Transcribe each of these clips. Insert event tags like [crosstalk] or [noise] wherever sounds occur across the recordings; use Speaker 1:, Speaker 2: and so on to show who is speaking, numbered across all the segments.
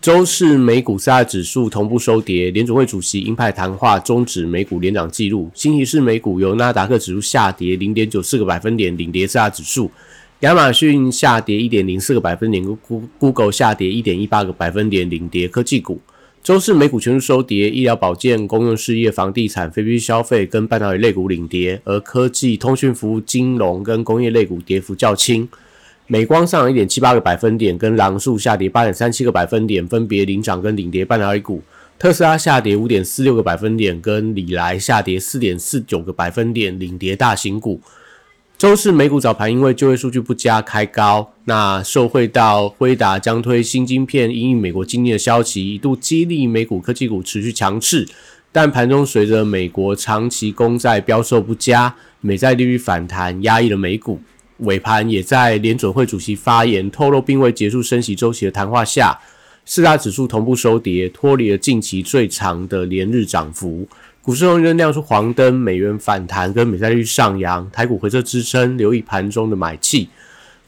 Speaker 1: 周四美股四大指数同步收跌，联储会主席鹰派谈话终止美股连涨记录。星期四美股由纳达克指数下跌零点九四个百分点领跌四大指数，亚马逊下跌一点零四个百分点，Google 下跌一点一八个百分点领跌科技股。周四美股全数收跌，医疗保健、公用事业、房地产、非必需消费跟半导体类股领跌，而科技、通讯服务、金融跟工业类股跌幅较轻。美光上一点七八个百分点，跟狼树下跌八点三七个百分点，分别领涨跟领跌半导体股。特斯拉下跌五点四六个百分点，跟里来下跌四点四九个百分点，领跌大型股。周四美股早盘因为就业数据不佳开高，那受惠到辉达将推新晶片，因应美国经济的消息，一度激励美股科技股持续强势。但盘中随着美国长期公债标售不佳，美债利率反弹，压抑了美股。尾盘也在联准会主席发言透露并未结束升息周期的谈话下，四大指数同步收跌，脱离了近期最长的连日涨幅。股市仍然亮出黄灯，美元反弹跟美债率上扬，台股回撤支撑，留意盘中的买气。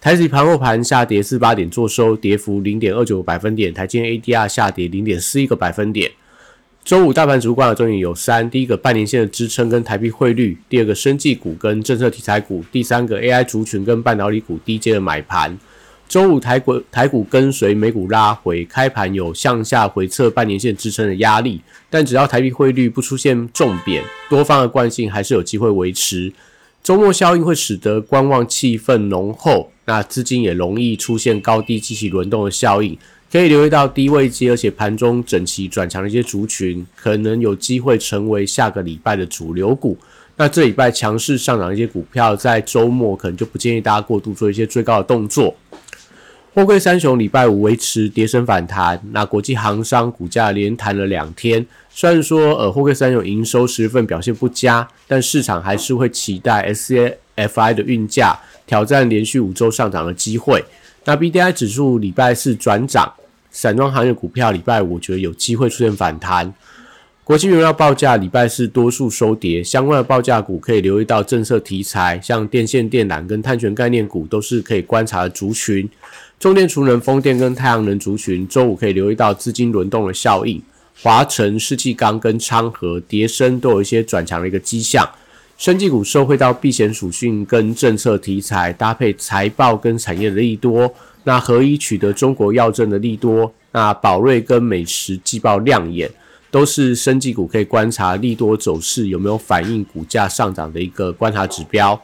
Speaker 1: 台指盘后盘下跌四八点，做收跌幅零点二九个百分点，台积 ADR 下跌零点四一个百分点。周五大盘主观的重点有三：第一个半年线的支撑跟台币汇率；第二个生技股跟政策题材股；第三个 AI 族群跟半导体股低阶的买盘。周五台股台股跟随美股拉回，开盘有向下回测半年线支撑的压力，但只要台币汇率不出现重贬，多方的惯性还是有机会维持。周末效应会使得观望气氛浓厚，那资金也容易出现高低机器轮动的效应。可以留意到低位接，而且盘中整齐转强的一些族群，可能有机会成为下个礼拜的主流股。那这礼拜强势上涨一些股票，在周末可能就不建议大家过度做一些追高的动作。货柜三雄礼拜五维持跌升反弹，那国际航商股价连弹了两天。虽然说呃货柜三雄营收十月份表现不佳，但市场还是会期待 SCFI 的运价挑战连续五周上涨的机会。那 BDI 指数礼拜四转涨。散装行业股票礼拜五我觉得有机会出现反弹。国际原料报价礼拜四多数收跌，相关的报价股可以留意到政策题材，像电线电缆跟碳权概念股都是可以观察的族群。中电储能、风电跟太阳能族群，周五可以留意到资金轮动的效应。华晨、世纪钢跟昌河、叠升都有一些转强的一个迹象。生技股受惠到避险属性跟政策题材，搭配财报跟产业的利多。那合一取得中国药证的利多，那宝瑞跟美食季报亮眼，都是生技股可以观察利多走势有没有反映股价上涨的一个观察指标。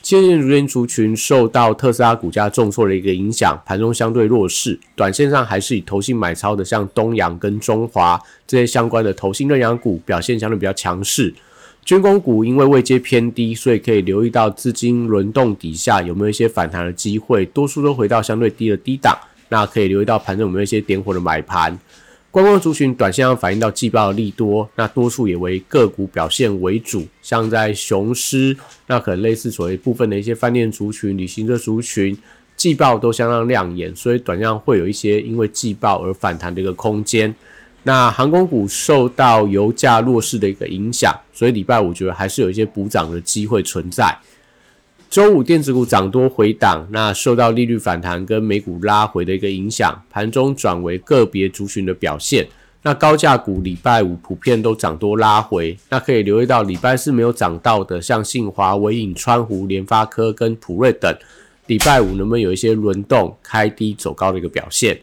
Speaker 1: 今日如今族群受到特斯拉股价重挫的一个影响，盘中相对弱势，短线上还是以投信买超的，像东阳跟中华这些相关的投信认养股表现相对比较强势。军工股因为位阶偏低，所以可以留意到资金轮动底下有没有一些反弹的机会，多数都回到相对低的低档，那可以留意到盘中有没有一些点火的买盘。观光族群短线上反映到季报的利多，那多数也为个股表现为主，像在雄狮，那可能类似所谓部分的一些饭店族群、旅行社族群，季报都相当亮眼，所以短线会有一些因为季报而反弹的一个空间。那航空股受到油价弱势的一个影响，所以礼拜五觉得还是有一些补涨的机会存在。周五电子股涨多回档，那受到利率反弹跟美股拉回的一个影响，盘中转为个别族群的表现。那高价股礼拜五普遍都涨多拉回，那可以留意到礼拜四没有涨到的，像信华、伟影、川湖、联发科跟普瑞等，礼拜五能不能有一些轮动开低走高的一个表现？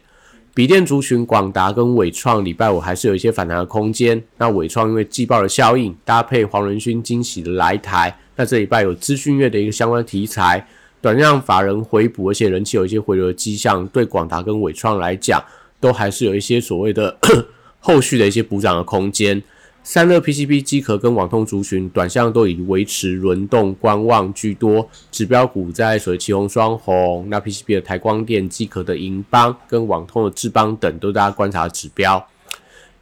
Speaker 1: 笔电族群，广达跟伟创礼拜五还是有一些反弹的空间。那伟创因为季报的效应，搭配黄仁勋惊喜的来台，那这礼拜有资讯月的一个相关题材，短量法人回补，而且人气有一些回流的迹象，对广达跟伟创来讲，都还是有一些所谓的 [coughs] 后续的一些补涨的空间。散热 PCB 机壳跟网通族群，短向都以维持轮动观望居多。指标股在所谓旗红双红，那 PCB 的台光电、机壳的银邦跟网通的智邦等，都大家观察指标。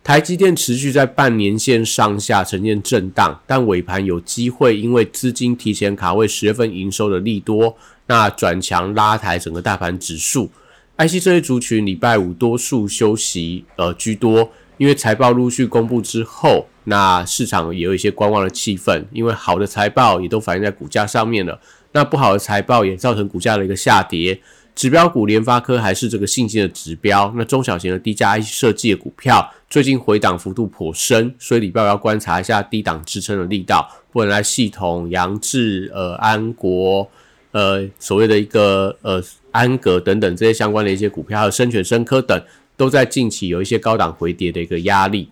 Speaker 1: 台积电持续在半年线上下呈现震荡，但尾盘有机会因为资金提前卡位十月份营收的利多，那转强拉抬整个大盘指数。IC 这些族群礼拜五多数休息呃居多，因为财报陆续公布之后，那市场也有一些观望的气氛，因为好的财报也都反映在股价上面了，那不好的财报也造成股价的一个下跌。指标股联发科还是这个信心的指标，那中小型的低价 IC 设计的股票最近回档幅度颇深，所以礼拜要观察一下低档支撑的力道。不然来系统、扬智、呃安国、呃所谓的一个呃安格等等这些相关的一些股票，还有深全、深科等，都在近期有一些高档回跌的一个压力。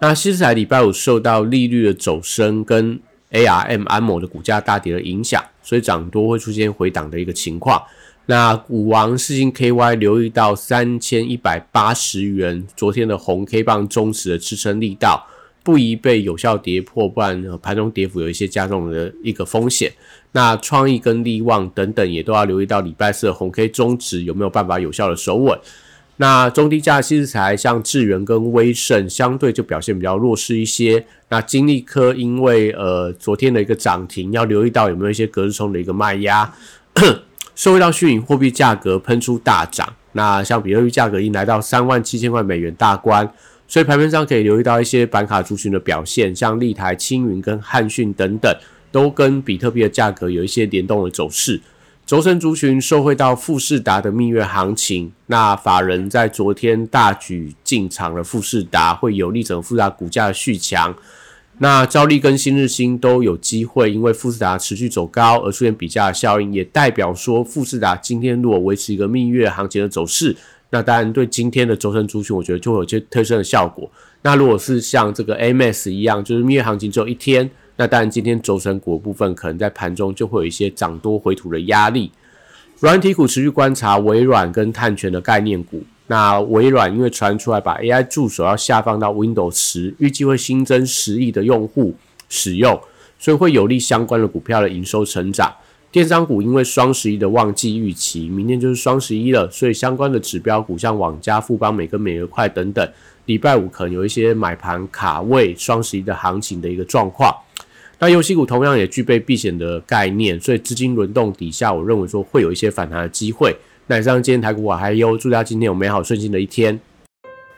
Speaker 1: 那西斯台礼拜五受到利率的走升跟 ARM 安某的股价大跌的影响，所以涨多会出现回档的一个情况。那股王四星 KY 留意到三千一百八十元，昨天的红 K 棒中持的支撑力道不宜被有效跌破，不然盘中跌幅有一些加重的一个风险。那创意跟力旺等等也都要留意到礼拜四的红 K 中值有没有办法有效的守稳。那中低价新材像智源跟威盛相对就表现比较弱势一些。那金利科因为呃昨天的一个涨停，要留意到有没有一些隔日冲的一个卖压。[coughs] 受惠到虚拟货币价格喷出大涨，那像比特币价格已经来到三万七千块美元大关，所以盘面上可以留意到一些板卡族群的表现，像立台、青云跟汉讯等等，都跟比特币的价格有一些联动的走势。轴承族群受惠到富士达的蜜月行情，那法人在昨天大举进场了富士达，会有利整富士达股价的续强。那兆利跟新日新都有机会，因为富士达持续走高而出现比价效应，也代表说富士达今天如果维持一个蜜月行情的走势，那当然对今天的轴承族群，我觉得就会有些推升的效果。那如果是像这个 A.M.S 一样，就是蜜月行情只有一天，那当然今天轴承股部分可能在盘中就会有一些涨多回吐的压力。软体股持续观察微软跟碳权的概念股。那微软因为传出来把 AI 助手要下放到 Windows 十，预计会新增十亿的用户使用，所以会有利相关的股票的营收成长。电商股因为双十一的旺季预期，明天就是双十一了，所以相关的指标股像网家、富邦美跟美乐快等等，礼拜五可能有一些买盘卡位双十一的行情的一个状况。那游戏股同样也具备避险的概念，所以资金轮动底下，我认为说会有一些反弹的机会。那以上今天台股我还有，祝大家今天有美好顺心的一天。